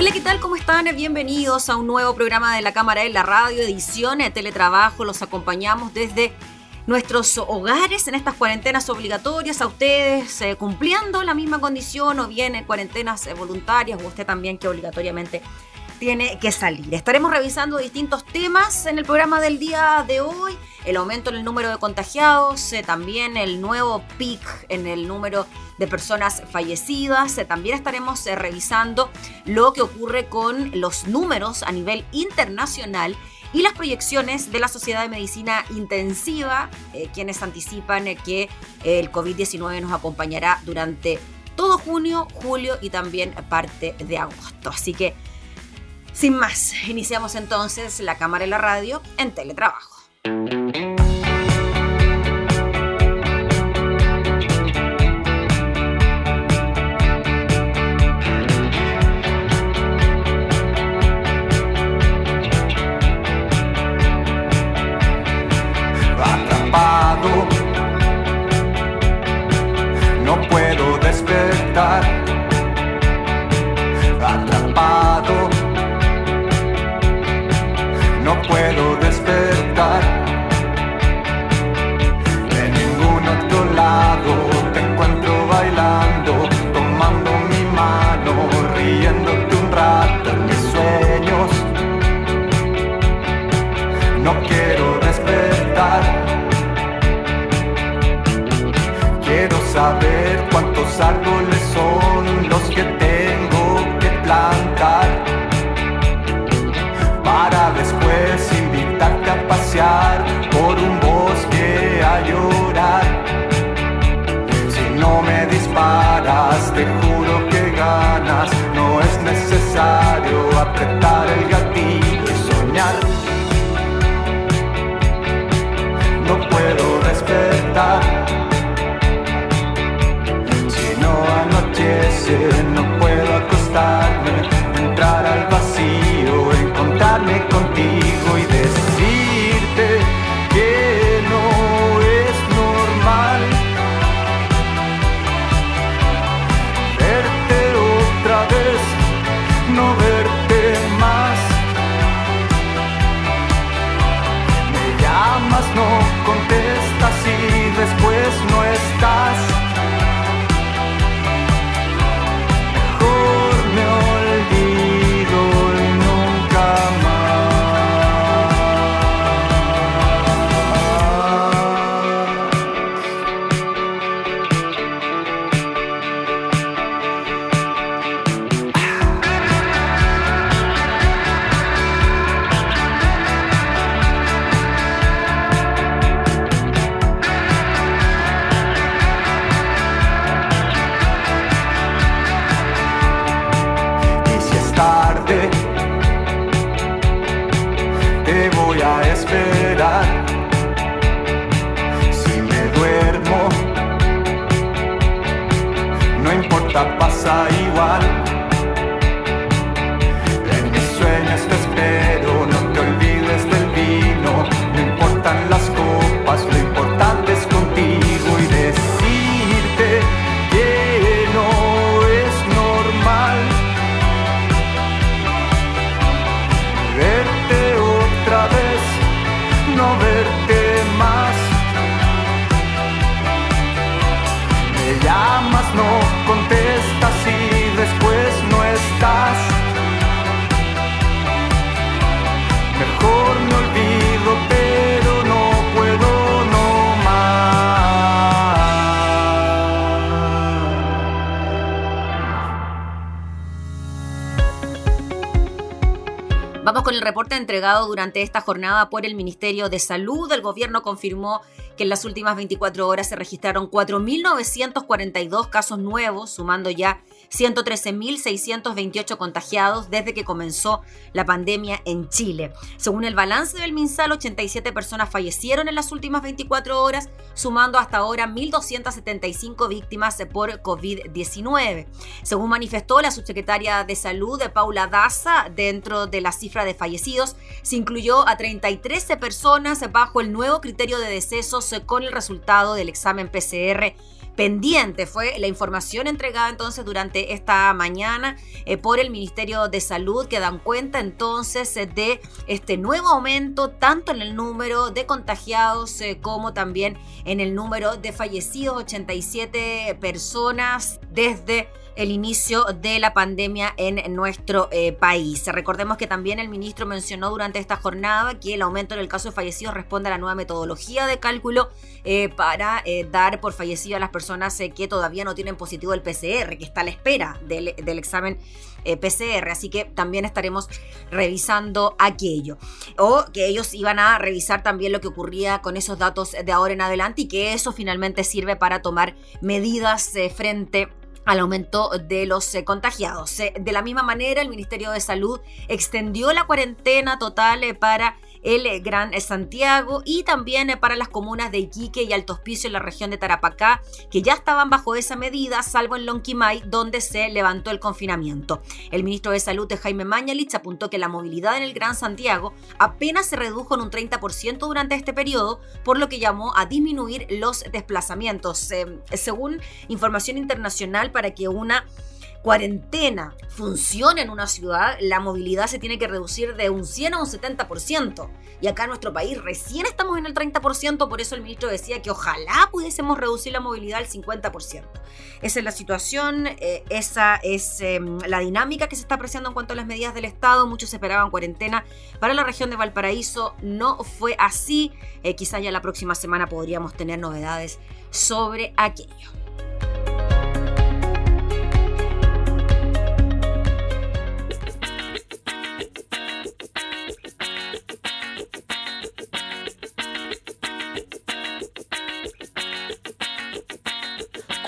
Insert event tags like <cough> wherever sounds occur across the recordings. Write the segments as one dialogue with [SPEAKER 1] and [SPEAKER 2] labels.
[SPEAKER 1] Hola, ¿qué tal? ¿Cómo están? Bienvenidos a un nuevo programa de la Cámara de la Radio, edición de Teletrabajo. Los acompañamos desde nuestros hogares en estas cuarentenas obligatorias, a ustedes eh, cumpliendo la misma condición o bien en cuarentenas eh, voluntarias o usted también que obligatoriamente tiene que salir. Estaremos revisando distintos temas en el programa del día de hoy, el aumento en el número de contagiados, eh, también el nuevo pic en el número de personas fallecidas, eh, también estaremos eh, revisando lo que ocurre con los números a nivel internacional y las proyecciones de la Sociedad de Medicina Intensiva, quienes anticipan que el COVID-19 nos acompañará durante todo junio, julio y también parte de agosto. Así que sin más, iniciamos entonces la cámara y la radio en teletrabajo.
[SPEAKER 2] Atrapado, no puedo despertar. Cuántos árboles son los que tengo que plantar para después invitarte a pasear por un bosque a llorar. Si no me disparas, te juro que ganas. No es necesario apretar no importa, pasa igual.
[SPEAKER 1] Reporte entregado durante esta jornada por el Ministerio de Salud. El gobierno confirmó que en las últimas 24 horas se registraron 4.942 casos nuevos, sumando ya 113.628 contagiados desde que comenzó la pandemia en Chile. Según el balance del MinSal, 87 personas fallecieron en las últimas 24 horas, sumando hasta ahora 1.275 víctimas por COVID-19. Según manifestó la subsecretaria de Salud, Paula Daza, dentro de la cifra de fallecidos, se incluyó a 33 personas bajo el nuevo criterio de decesos con el resultado del examen PCR pendiente. Fue la información entregada entonces durante esta mañana eh, por el Ministerio de Salud que dan cuenta entonces eh, de este nuevo aumento tanto en el número de contagiados eh, como también en el número de fallecidos, 87 personas desde el inicio de la pandemia en nuestro eh, país. Recordemos que también el ministro mencionó durante esta jornada que el aumento en el caso de fallecidos responde a la nueva metodología de cálculo eh, para eh, dar por fallecido a las personas que todavía no tienen positivo el PCR, que está a la espera del, del examen PCR, así que también estaremos revisando aquello. O que ellos iban a revisar también lo que ocurría con esos datos de ahora en adelante y que eso finalmente sirve para tomar medidas frente al aumento de los eh, contagiados. Eh, de la misma manera, el Ministerio de Salud extendió la cuarentena total eh, para el eh, Gran eh, Santiago y también eh, para las comunas de Iquique y Alto Hospicio en la región de Tarapacá, que ya estaban bajo esa medida, salvo en Lonquimay, donde se levantó el confinamiento. El ministro de Salud, Jaime Mañalich, apuntó que la movilidad en el Gran Santiago apenas se redujo en un 30% durante este periodo, por lo que llamó a disminuir los desplazamientos. según información internacional, para que una cuarentena funcione en una ciudad, la movilidad se tiene que reducir de un 100 a un 70%. Y acá en nuestro país recién estamos en el 30%, por eso el ministro decía que ojalá pudiésemos reducir la movilidad al 50%. Esa es la situación, eh, esa es em, la dinámica que se está apreciando en cuanto a las medidas del Estado. Muchos esperaban cuarentena para la región de Valparaíso, no fue así. Eh, quizás ya la próxima semana podríamos tener novedades sobre aquello.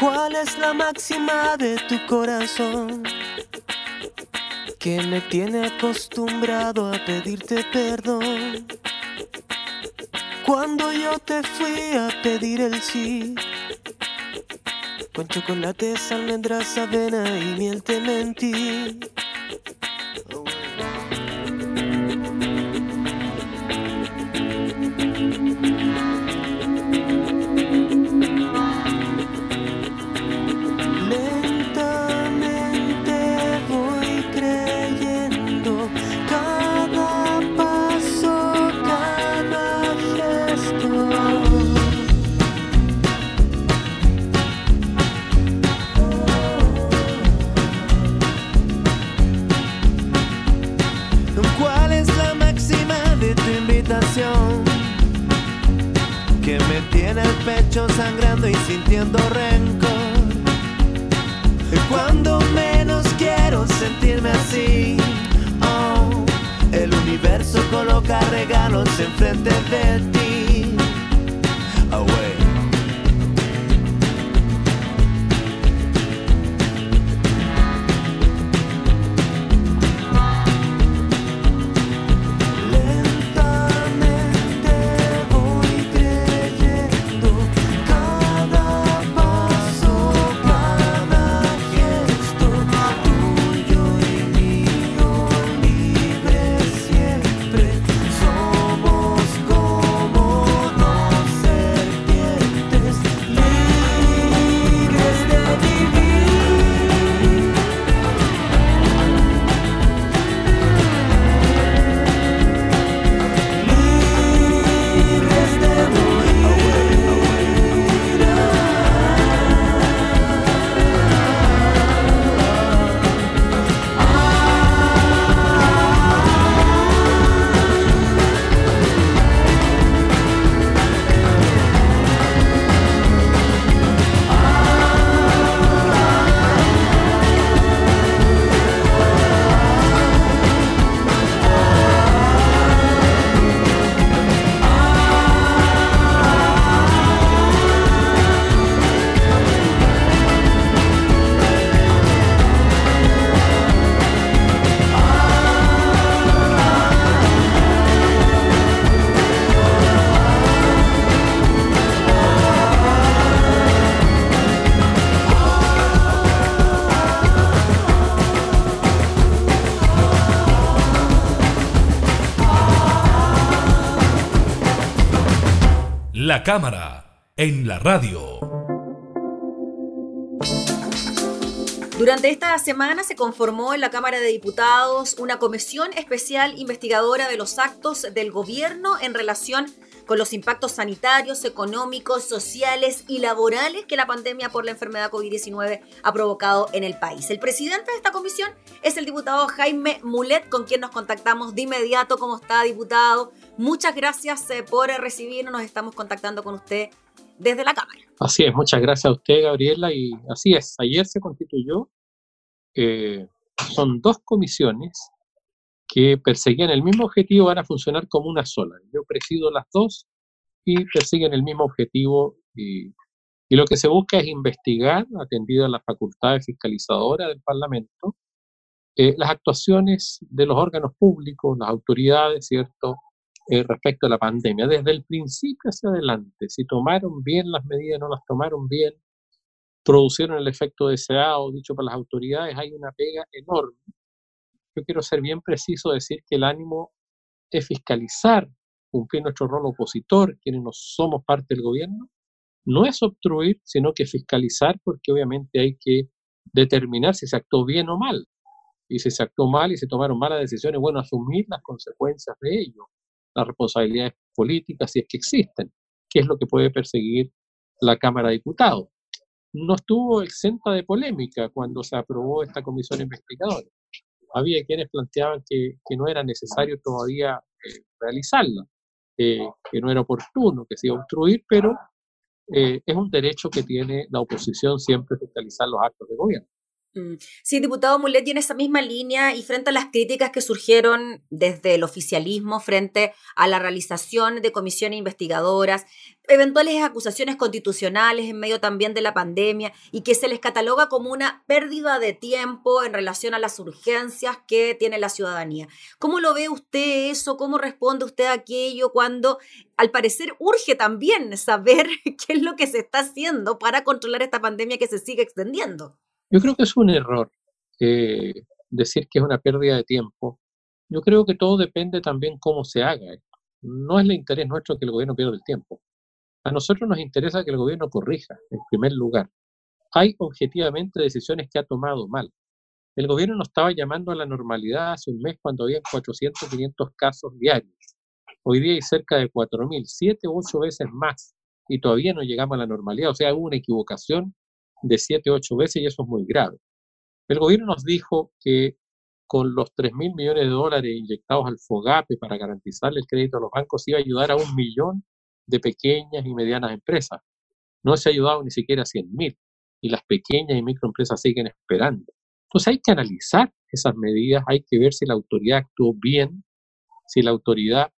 [SPEAKER 3] ¿Cuál es la máxima de tu corazón? Que me tiene acostumbrado a pedirte perdón. Cuando yo te fui a pedir el sí, con chocolates, almendras, avena y miel te mentí. Sangrando y sintiendo rencor. Cuando menos quiero sentirme así, oh, el universo coloca regalos enfrente de ti.
[SPEAKER 4] La cámara, en la radio.
[SPEAKER 1] Durante esta semana se conformó en la Cámara de Diputados una comisión especial investigadora de los actos del gobierno en relación con los impactos sanitarios, económicos, sociales y laborales que la pandemia por la enfermedad COVID-19 ha provocado en el país. El presidente de esta comisión es el diputado Jaime Mulet, con quien nos contactamos de inmediato. ¿Cómo está, diputado? Muchas gracias eh, por recibirnos. Nos estamos contactando con usted desde la Cámara.
[SPEAKER 5] Así es, muchas gracias a usted, Gabriela, y así es, ayer se constituyó, eh, son dos comisiones que perseguían el mismo objetivo, van a funcionar como una sola. Yo presido las dos y persiguen el mismo objetivo y, y lo que se busca es investigar, atendido a las facultades fiscalizadoras del Parlamento, eh, las actuaciones de los órganos públicos, las autoridades, ¿cierto?, eh, respecto a la pandemia, desde el principio hacia adelante, si tomaron bien las medidas, no las tomaron bien, producieron el efecto deseado, dicho por las autoridades, hay una pega enorme. Yo quiero ser bien preciso, decir que el ánimo es fiscalizar, cumplir nuestro rol opositor, quienes no somos parte del gobierno, no es obstruir, sino que fiscalizar, porque obviamente hay que determinar si se actuó bien o mal. Y si se actuó mal y se tomaron malas decisiones, bueno, asumir las consecuencias de ello las responsabilidades políticas, si es que existen, que es lo que puede perseguir la Cámara de Diputados. No estuvo exenta de polémica cuando se aprobó esta comisión investigadora. Había quienes planteaban que, que no era necesario todavía eh, realizarla, eh, que no era oportuno, que se iba a obstruir, pero eh, es un derecho que tiene la oposición siempre fiscalizar los actos de gobierno.
[SPEAKER 1] Mm. Sí, diputado Mulet tiene esa misma línea y frente a las críticas que surgieron desde el oficialismo frente a la realización de comisiones investigadoras, eventuales acusaciones constitucionales en medio también de la pandemia y que se les cataloga como una pérdida de tiempo en relación a las urgencias que tiene la ciudadanía. ¿Cómo lo ve usted eso? ¿Cómo responde usted a aquello cuando al parecer urge también saber <laughs> qué es lo que se está haciendo para controlar esta pandemia que se sigue extendiendo?
[SPEAKER 5] Yo creo que es un error eh, decir que es una pérdida de tiempo. Yo creo que todo depende también cómo se haga. No es el interés nuestro que el gobierno pierda el tiempo. A nosotros nos interesa que el gobierno corrija, en primer lugar. Hay objetivamente decisiones que ha tomado mal. El gobierno nos estaba llamando a la normalidad hace un mes cuando había 400, 500 casos diarios. Hoy día hay cerca de 4.000, 7 u 8 veces más, y todavía no llegamos a la normalidad. O sea, hubo una equivocación de 7, 8 veces y eso es muy grave. El gobierno nos dijo que con los 3 mil millones de dólares inyectados al FOGAPE para garantizar el crédito a los bancos iba a ayudar a un millón de pequeñas y medianas empresas. No se ha ayudado ni siquiera a 100 mil y las pequeñas y microempresas siguen esperando. Entonces hay que analizar esas medidas, hay que ver si la autoridad actuó bien, si la autoridad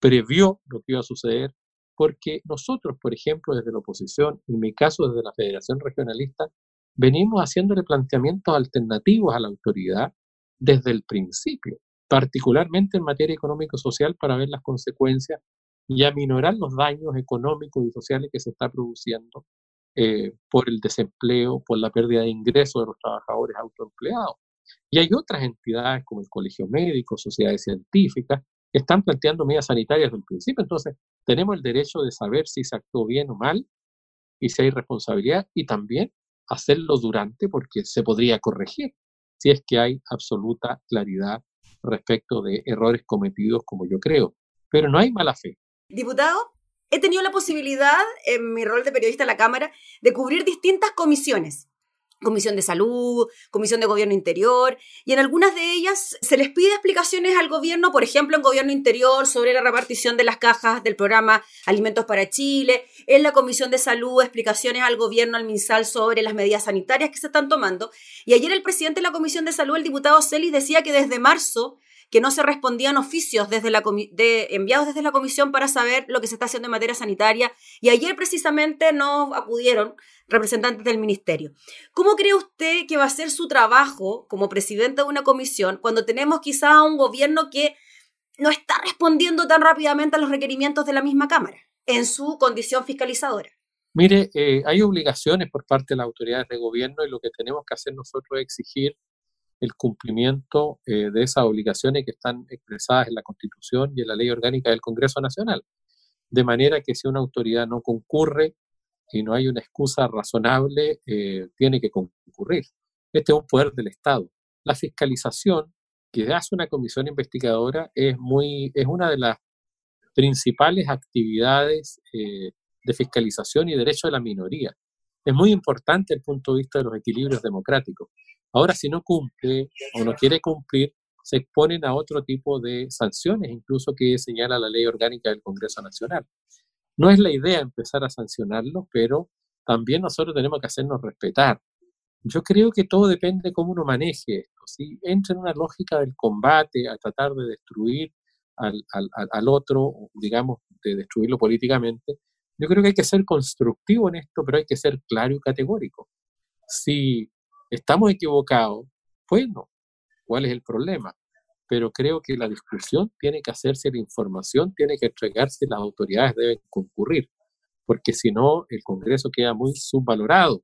[SPEAKER 5] previó lo que iba a suceder, porque nosotros, por ejemplo, desde la oposición, en mi caso desde la Federación Regionalista, venimos haciéndole planteamientos alternativos a la autoridad desde el principio, particularmente en materia económico-social para ver las consecuencias y aminorar los daños económicos y sociales que se está produciendo eh, por el desempleo, por la pérdida de ingresos de los trabajadores autoempleados. Y hay otras entidades como el Colegio Médico, sociedades científicas, están planteando medidas sanitarias desde el principio. Entonces, tenemos el derecho de saber si se actuó bien o mal y si hay responsabilidad y también hacerlo durante porque se podría corregir si es que hay absoluta claridad respecto de errores cometidos como yo creo. Pero no hay mala fe.
[SPEAKER 1] Diputado, he tenido la posibilidad en mi rol de periodista en la Cámara de cubrir distintas comisiones Comisión de Salud, Comisión de Gobierno Interior, y en algunas de ellas se les pide explicaciones al gobierno, por ejemplo, en Gobierno Interior, sobre la repartición de las cajas del programa Alimentos para Chile, en la Comisión de Salud, explicaciones al gobierno, al MinSal, sobre las medidas sanitarias que se están tomando. Y ayer el presidente de la Comisión de Salud, el diputado Celis, decía que desde marzo que no se respondían oficios desde la enviados desde la comisión para saber lo que se está haciendo en materia sanitaria y ayer precisamente no acudieron representantes del ministerio. ¿Cómo cree usted que va a ser su trabajo como presidente de una comisión cuando tenemos quizá un gobierno que no está respondiendo tan rápidamente a los requerimientos de la misma Cámara en su condición fiscalizadora?
[SPEAKER 5] Mire, eh, hay obligaciones por parte de las autoridades de gobierno y lo que tenemos que hacer nosotros es exigir el cumplimiento eh, de esas obligaciones que están expresadas en la Constitución y en la Ley Orgánica del Congreso Nacional. de manera que si una autoridad no concurre y no hay una excusa razonable, eh, tiene que concurrir. Este es un poder del Estado. La fiscalización que hace una comisión investigadora es, muy, es una de las principales actividades eh, de fiscalización y derecho de la minoría. Es muy importante el punto de vista de los equilibrios democráticos. Ahora, si no cumple o no quiere cumplir, se exponen a otro tipo de sanciones, incluso que señala la ley orgánica del Congreso Nacional. No es la idea empezar a sancionarlos, pero también nosotros tenemos que hacernos respetar. Yo creo que todo depende de cómo uno maneje esto. Si entra en una lógica del combate, a tratar de destruir al, al, otro, digamos, de destruirlo políticamente, yo creo que hay que ser constructivo en esto, pero hay que ser claro y categórico. Si estamos equivocados, bueno, ¿cuál es el problema? Pero creo que la discusión tiene que hacerse, la información tiene que entregarse, las autoridades deben concurrir, porque si no, el Congreso queda muy subvalorado.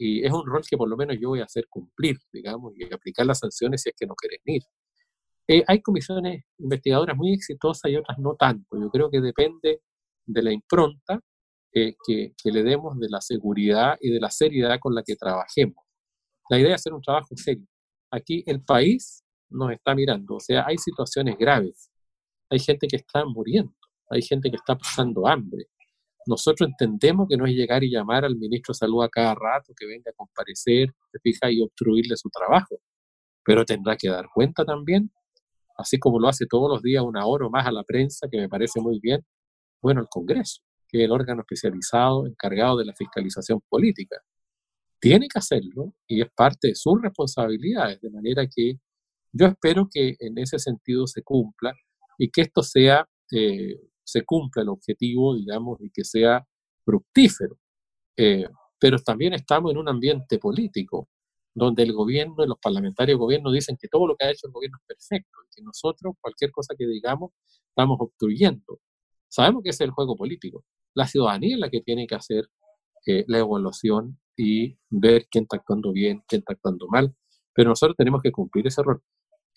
[SPEAKER 5] Y es un rol que por lo menos yo voy a hacer cumplir, digamos, y aplicar las sanciones si es que no quieren ir. Eh, hay comisiones investigadoras muy exitosas y otras no tanto. Yo creo que depende de la impronta que, que, le demos de la seguridad y de la seriedad con la que trabajemos. La idea es hacer un trabajo serio. Aquí el país nos está mirando, o sea, hay situaciones graves, hay gente que está muriendo, hay gente que está pasando hambre. Nosotros entendemos que no es llegar y llamar al ministro de Salud a cada rato que venga a comparecer, se fija, y obstruirle su trabajo, pero tendrá que dar cuenta también, así como lo hace todos los días una hora o más a la prensa, que me parece muy bien, bueno, el Congreso, que es el órgano especializado encargado de la fiscalización política. Tiene que hacerlo y es parte de sus responsabilidades, de manera que yo espero que en ese sentido se cumpla y que esto sea, eh, se cumpla el objetivo, digamos, y que sea fructífero. Eh, pero también estamos en un ambiente político donde el gobierno y los parlamentarios del gobierno dicen que todo lo que ha hecho el gobierno es perfecto y que nosotros, cualquier cosa que digamos, estamos obstruyendo. Sabemos que ese es el juego político. La ciudadanía es la que tiene que hacer eh, la evaluación y ver quién está actuando bien, quién está actuando mal, pero nosotros tenemos que cumplir ese rol.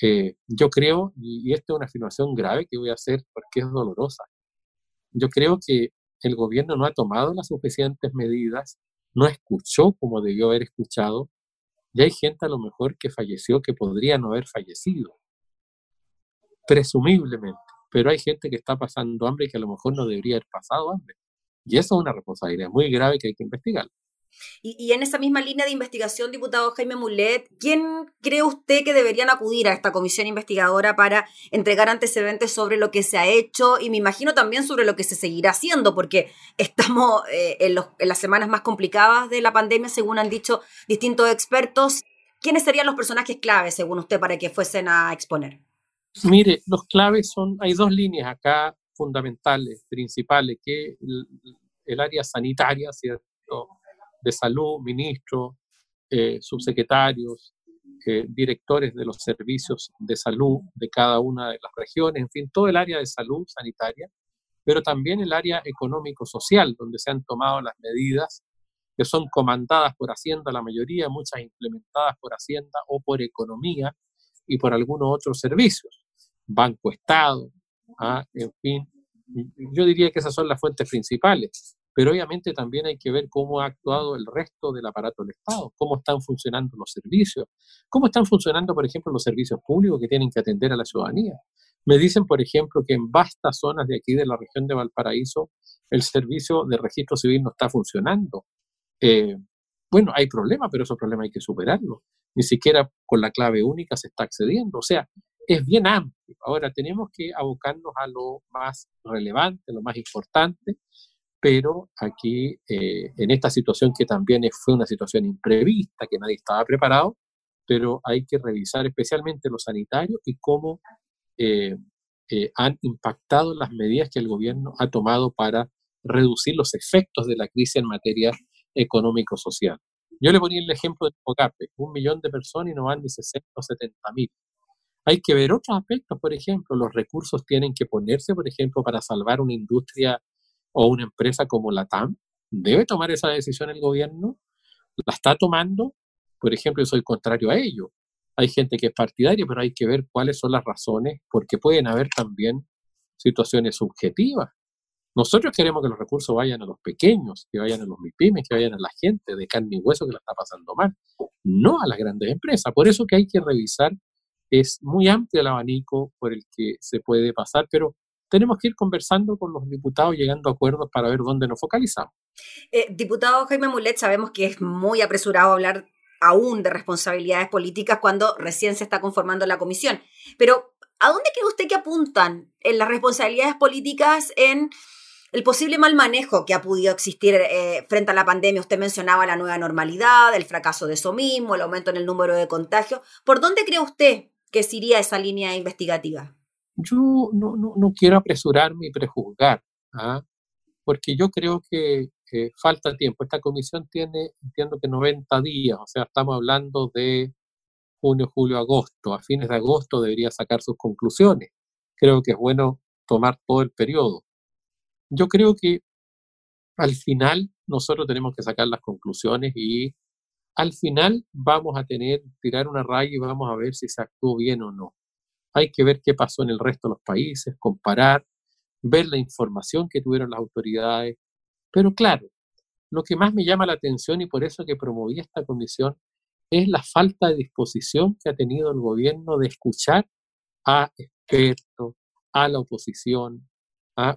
[SPEAKER 5] Eh, yo creo, y, y esta es una afirmación grave que voy a hacer porque es dolorosa, yo creo que el gobierno no ha tomado las suficientes medidas, no escuchó como debió haber escuchado, y hay gente a lo mejor que falleció que podría no haber fallecido, presumiblemente pero hay gente que está pasando hambre y que a lo mejor no debería haber pasado hambre. Y eso es una responsabilidad muy grave que hay que investigar.
[SPEAKER 1] Y, en esa misma línea de investigación, diputado Jaime Mulet, ¿quién cree usted que deberían acudir a esta comisión investigadora para entregar antecedentes sobre lo que se ha hecho y me imagino también sobre lo que se seguirá haciendo, porque estamos eh, en, las semanas más complicadas de la pandemia, según han dicho distintos expertos? ¿Quiénes serían los personajes claves, según usted, para que fuesen a exponer?
[SPEAKER 5] Mire, los claves son, hay dos líneas acá fundamentales, principales, que el, área sanitaria, ¿cierto? De salud, ministros, eh, subsecretarios, eh, directores de los servicios de salud de cada una de las regiones, en fin, todo el área de salud sanitaria, pero también el área económico-social, donde se han tomado las medidas que son comandadas por Hacienda, la mayoría, muchas implementadas por Hacienda o por economía y por algunos otros servicios. Banco Estado, ¿ah? en fin. Yo diría que esas son las fuentes principales, pero obviamente también hay que ver cómo ha actuado el resto del aparato del Estado, cómo están funcionando los servicios, cómo están funcionando, por ejemplo, los servicios públicos que tienen que atender a la ciudadanía. Me dicen, por ejemplo, que en vastas zonas de aquí de la región de Valparaíso el servicio de registro civil no está funcionando. Eh, bueno, hay problemas, pero esos problemas hay que superarlos. Ni siquiera con la clave única se está accediendo. O sea, es bien amplio. Ahora tenemos que abocarnos a lo más relevante, lo más importante, pero aquí eh, en esta situación que también fue una situación imprevista, que nadie estaba preparado, pero hay que revisar especialmente los sanitarios y cómo eh, eh, han impactado las medidas que el gobierno ha tomado para reducir los efectos de la crisis en materia económico-social. Yo le ponía el ejemplo de Pocape, un millón de personas y no van ni 60 o 70 mil. Hay que ver otros aspectos, por ejemplo, los recursos tienen que ponerse, por ejemplo, para salvar una industria o una empresa como la TAM. ¿Debe tomar esa decisión el gobierno? ¿La está tomando? Por ejemplo, yo soy contrario a ello. Hay gente que es partidaria, pero hay que ver cuáles son las razones, porque pueden haber también situaciones subjetivas. Nosotros queremos que los recursos vayan a los pequeños, que vayan a los MIPIMES, que vayan a la gente de carne y hueso que la está pasando mal, no a las grandes empresas. Por eso que hay que revisar, es muy amplio el abanico por el que se puede pasar, pero tenemos que ir conversando con los diputados, llegando a acuerdos para ver dónde nos focalizamos.
[SPEAKER 1] Eh, diputado Jaime Mulet, sabemos que es muy apresurado hablar aún de responsabilidades políticas cuando recién se está conformando la comisión, pero ¿a dónde cree usted que apuntan en las responsabilidades políticas en el posible mal manejo que ha podido existir eh, frente a la pandemia? Usted mencionaba la nueva normalidad, el fracaso de eso mismo, el aumento en el número de contagios. ¿Por dónde cree usted que se iría esa línea investigativa?
[SPEAKER 5] Yo no, no, no quiero apresurarme y prejuzgar, ¿ah? porque yo creo que falta tiempo. Esta comisión tiene, entiendo que 90 días, o sea, estamos hablando de junio, julio, agosto. A fines de agosto debería sacar sus conclusiones. Creo que es bueno tomar todo el periodo. Yo creo que al final nosotros tenemos que sacar las conclusiones y al final vamos a tener, tirar una raya y vamos a ver si se actuó bien o no. Hay que ver qué pasó en el resto de los países, comparar, ver la información que tuvieron las autoridades. Pero claro, lo que más me llama la atención y por eso que promoví esta comisión es la falta de disposición que ha tenido el gobierno de escuchar a expertos, a la oposición.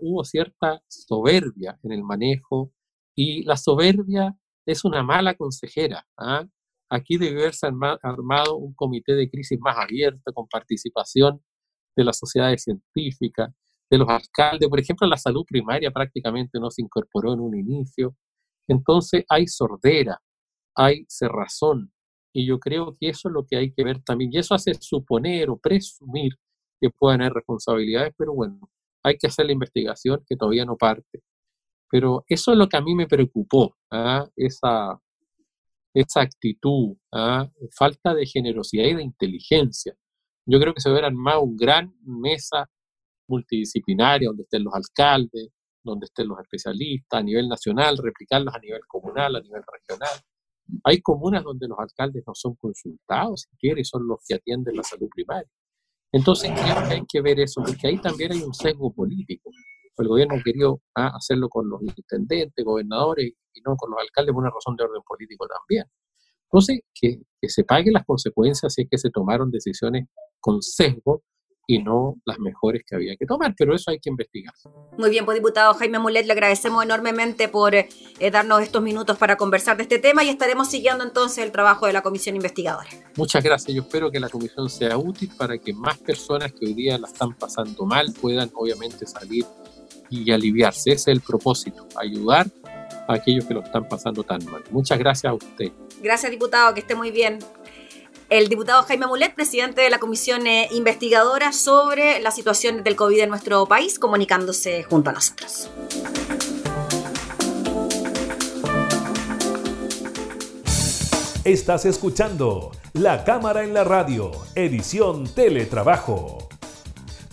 [SPEAKER 5] Hubo cierta soberbia en el manejo y la soberbia es una mala consejera. ¿ah? Aquí debe haberse armado un comité de crisis más abierto, con participación de las sociedades científicas, de los alcaldes. Por ejemplo, la salud primaria prácticamente no se incorporó en un inicio. Entonces hay sordera, hay cerrazón. Y yo creo que eso es lo que hay que ver también. Y eso hace suponer o presumir que puedan haber responsabilidades, pero bueno, hay que hacer la investigación que todavía no parte. Pero eso es lo que a mí me preocupó, ¿ah? esa, esa actitud, ¿ah? falta de generosidad y de inteligencia. Yo creo que se hubiera armado una gran mesa multidisciplinaria donde estén los alcaldes, donde estén los especialistas a nivel nacional, replicarlos a nivel comunal, a nivel regional. Hay comunas donde los alcaldes no son consultados siquiera y son los que atienden la salud primaria. Entonces creo que hay que ver eso, porque ahí también hay un sesgo político. El gobierno querido ¿ah? hacerlo con los intendentes, gobernadores y no con los alcaldes por una razón de orden político también. Entonces, que, que se paguen las consecuencias si es que se tomaron decisiones con sesgo y no las mejores que había que tomar, pero eso hay que investigar.
[SPEAKER 1] Muy bien, pues diputado Jaime Mulet, le agradecemos enormemente por eh, darnos estos minutos para conversar de este tema y estaremos siguiendo entonces el trabajo de la comisión investigadora.
[SPEAKER 5] Muchas gracias, yo espero que la comisión sea útil para que más personas que hoy día la están pasando mal puedan obviamente salir y aliviarse. Ese es el propósito, ayudar a aquellos que lo están pasando tan mal. Muchas gracias a usted.
[SPEAKER 1] Gracias, diputado, que esté muy bien. El diputado Jaime Mulet, presidente de la comisión eh, investigadora sobre la situación del COVID en nuestro país, comunicándose junto a nosotros.
[SPEAKER 4] Estás escuchando La Cámara en la Radio, edición Teletrabajo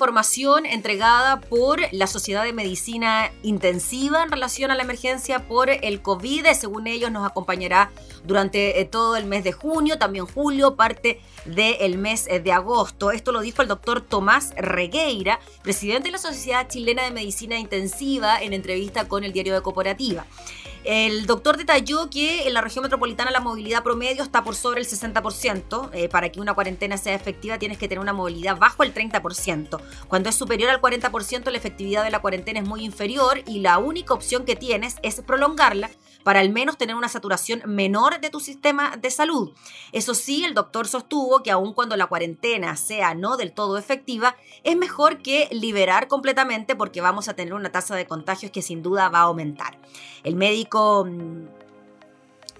[SPEAKER 1] Información entregada por la Sociedad de Medicina Intensiva en relación a la emergencia por el COVID. Según ellos, nos acompañará durante eh, todo el mes de junio, también julio, parte del mes eh, de agosto. Esto lo dijo el doctor Tomás Regueira, presidente de la Sociedad Chilena de Medicina Intensiva, en entrevista con el diario de Cooperativa. El doctor detalló que en la región metropolitana la movilidad promedio está por sobre el 60%. Eh, para que una cuarentena sea efectiva tienes que tener una movilidad bajo el 30%. Cuando es superior al 40% la efectividad de la cuarentena es muy inferior y la única opción que tienes es prolongarla para al menos tener una saturación menor de tu sistema de salud. Eso sí, el doctor sostuvo que aun cuando la cuarentena sea no del todo efectiva, es mejor que liberar completamente porque vamos a tener una tasa de contagios que sin duda va a aumentar. El médico, mm,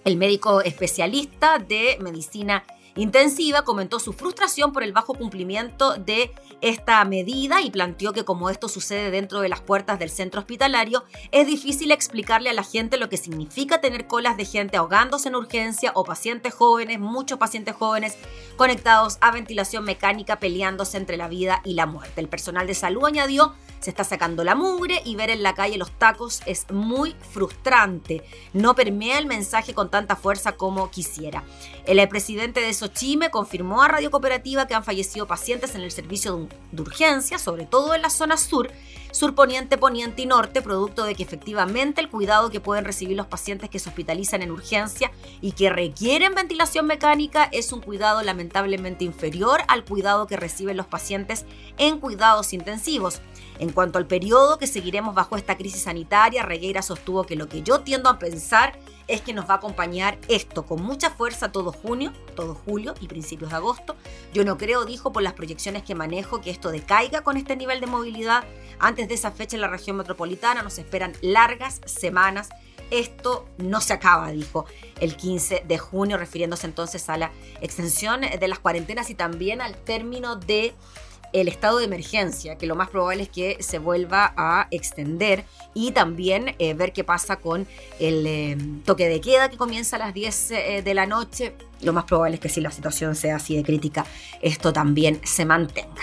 [SPEAKER 1] el médico especialista de medicina intensiva comentó su frustración por el bajo cumplimiento de esta medida y planteó que como esto sucede dentro de las puertas del centro hospitalario, es difícil explicarle a la gente lo que significa tener colas de gente ahogándose en urgencia o pacientes jóvenes, muchos pacientes jóvenes conectados a ventilación mecánica peleándose entre la vida y la muerte. El personal de salud añadió se está sacando la mugre y ver en la calle los tacos es muy frustrante. No permea el mensaje con tanta fuerza como quisiera. El presidente de Sochime confirmó a Radio Cooperativa que han fallecido pacientes en el servicio de urgencia, sobre todo en la zona sur, sur poniente, poniente y norte, producto de que efectivamente el cuidado que pueden recibir los pacientes que se hospitalizan en urgencia y que requieren ventilación mecánica es un cuidado lamentablemente inferior al cuidado que reciben los pacientes en cuidados intensivos. En cuanto al periodo que seguiremos bajo esta crisis sanitaria, Regueira sostuvo que lo que yo tiendo a pensar es que nos va a acompañar esto con mucha fuerza todo junio, todo julio y principios de agosto. Yo no creo, dijo, por las proyecciones que manejo, que esto decaiga con este nivel de movilidad. Antes de esa fecha en la región metropolitana nos esperan largas semanas esto no se acaba, dijo el 15 de junio, refiriéndose entonces a la extensión de las cuarentenas y también al término de el estado de emergencia, que lo más probable es que se vuelva a extender y también eh, ver qué pasa con el eh, toque de queda que comienza a las 10 eh, de la noche. Lo más probable es que si la situación sea así de crítica, esto también se mantenga.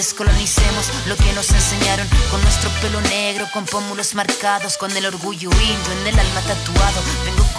[SPEAKER 6] Descolonicemos lo que nos enseñaron con nuestro pelo negro, con pómulos marcados, con el orgullo indio en el alma tatuado.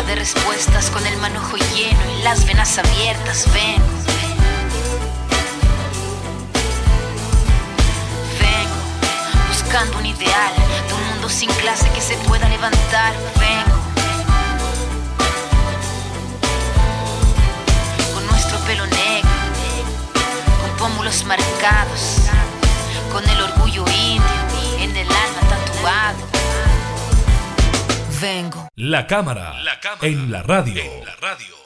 [SPEAKER 6] De respuestas con el manojo lleno y las venas abiertas. Vengo. Vengo. Buscando un ideal de un mundo sin clase que se pueda levantar. Vengo. Con nuestro pelo negro, con pómulos marcados, vengo.
[SPEAKER 4] La cámara, en, la radio. en la radio.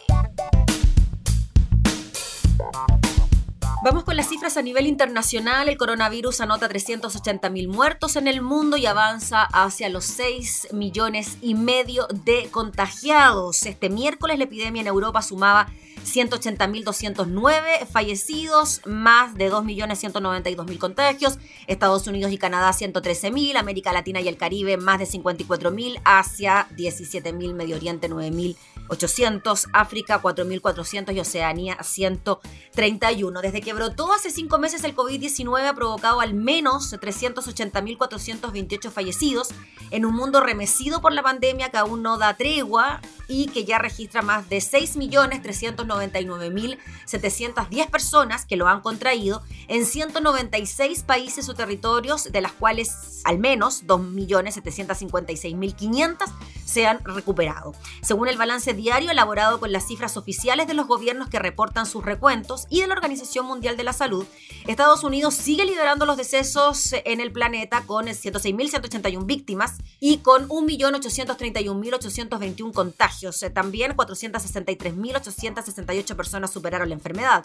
[SPEAKER 1] Vamos con las cifras a nivel internacional. El coronavirus anota 380.000 muertos en el mundo y avanza hacia los 6 millones y medio de contagiados. Este miércoles la epidemia en Europa sumaba 180.209 fallecidos, más de 2.192.000 contagios, Estados Unidos y Canadá 113.000, América Latina y el Caribe más de 54.000, Asia 17.000, Medio Oriente 9.800, África 4.400 y Oceanía 131. Desde que brotó hace cinco meses el COVID-19 ha provocado al menos 380.428 fallecidos en un mundo remecido por la pandemia que aún no da tregua y que ya registra más de 6.399.710 personas que lo han contraído en 196 países o territorios, de las cuales al menos 2.756.500 se han recuperado. Según el balance diario elaborado con las cifras oficiales de los gobiernos que reportan sus recuentos y de la Organización Mundial de la Salud, Estados Unidos sigue liderando los decesos en el planeta con 106.181 víctimas y con 1.831.821 contagios eh, también 463.868 personas superaron la enfermedad.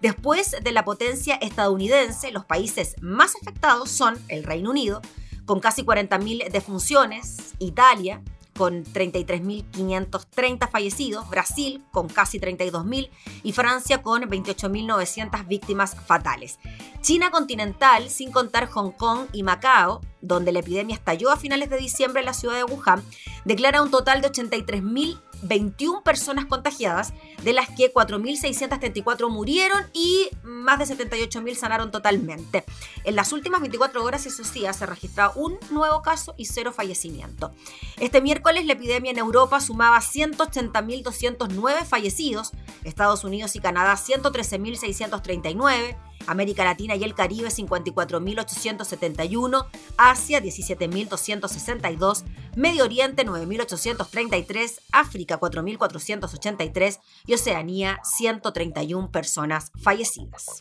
[SPEAKER 1] Después de la potencia estadounidense, los países más afectados son el Reino Unido, con casi 40.000 defunciones, Italia, con 33.530 fallecidos, Brasil con casi 32.000 y Francia con 28.900 víctimas fatales. China continental, sin contar Hong Kong y Macao, donde la epidemia estalló a finales de diciembre en la ciudad de Wuhan, declara un total de 83.000 21 personas contagiadas, de las que 4.634 murieron y más de 78.000 sanaron totalmente. En las últimas 24 horas, esos días, se registrado un nuevo caso y cero fallecimiento. Este miércoles la epidemia en Europa sumaba 180.209 fallecidos, Estados Unidos y Canadá 113.639, América Latina y el Caribe 54.871, Asia 17.262, Medio Oriente 9.833, África 4.483 y Oceanía 131 personas fallecidas.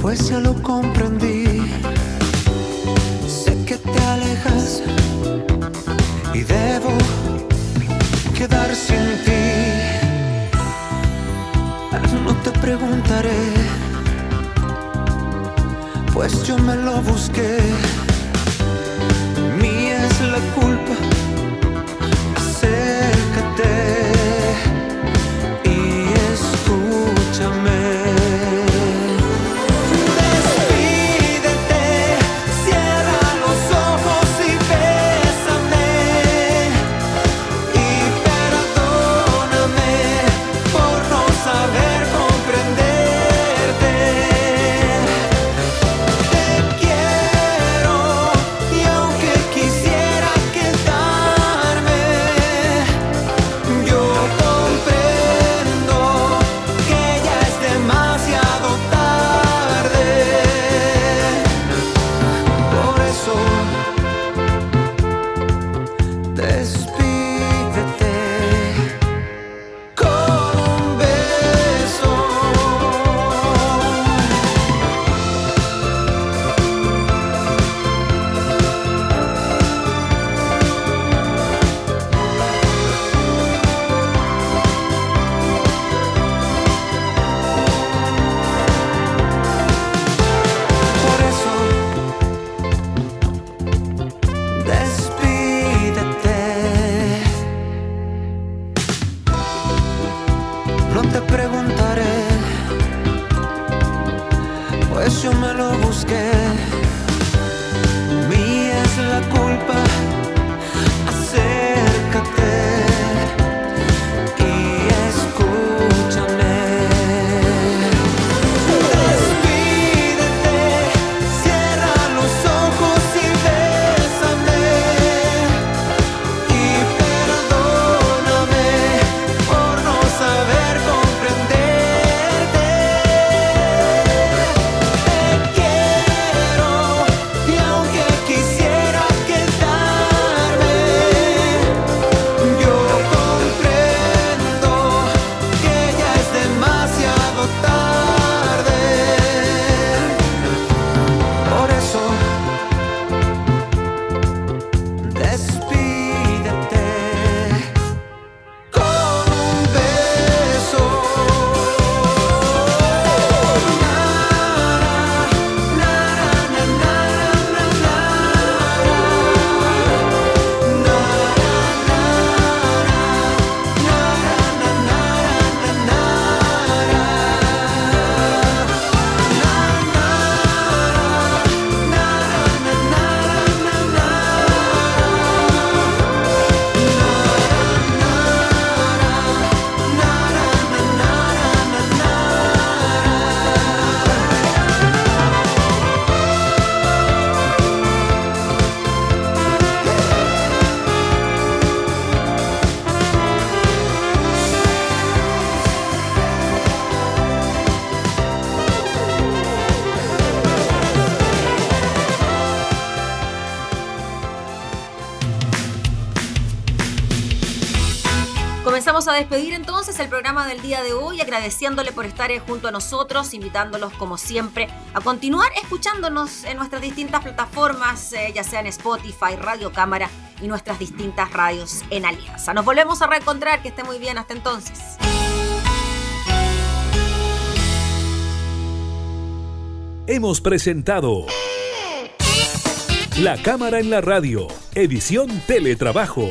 [SPEAKER 3] Pues ya lo comprendí. Sé que te alejas y debo quedar sin ti. No te preguntaré, pues yo me lo busqué. Mía es la culpa, acércate.
[SPEAKER 1] Despedir entonces el programa del día de hoy, agradeciéndole por estar eh, junto a nosotros, invitándolos como siempre a continuar escuchándonos en nuestras distintas plataformas, eh, ya sea en Spotify, Radio Cámara y nuestras distintas radios en Alianza. Nos volvemos a reencontrar, que esté muy bien hasta entonces.
[SPEAKER 4] Hemos presentado La Cámara en la Radio, edición Teletrabajo.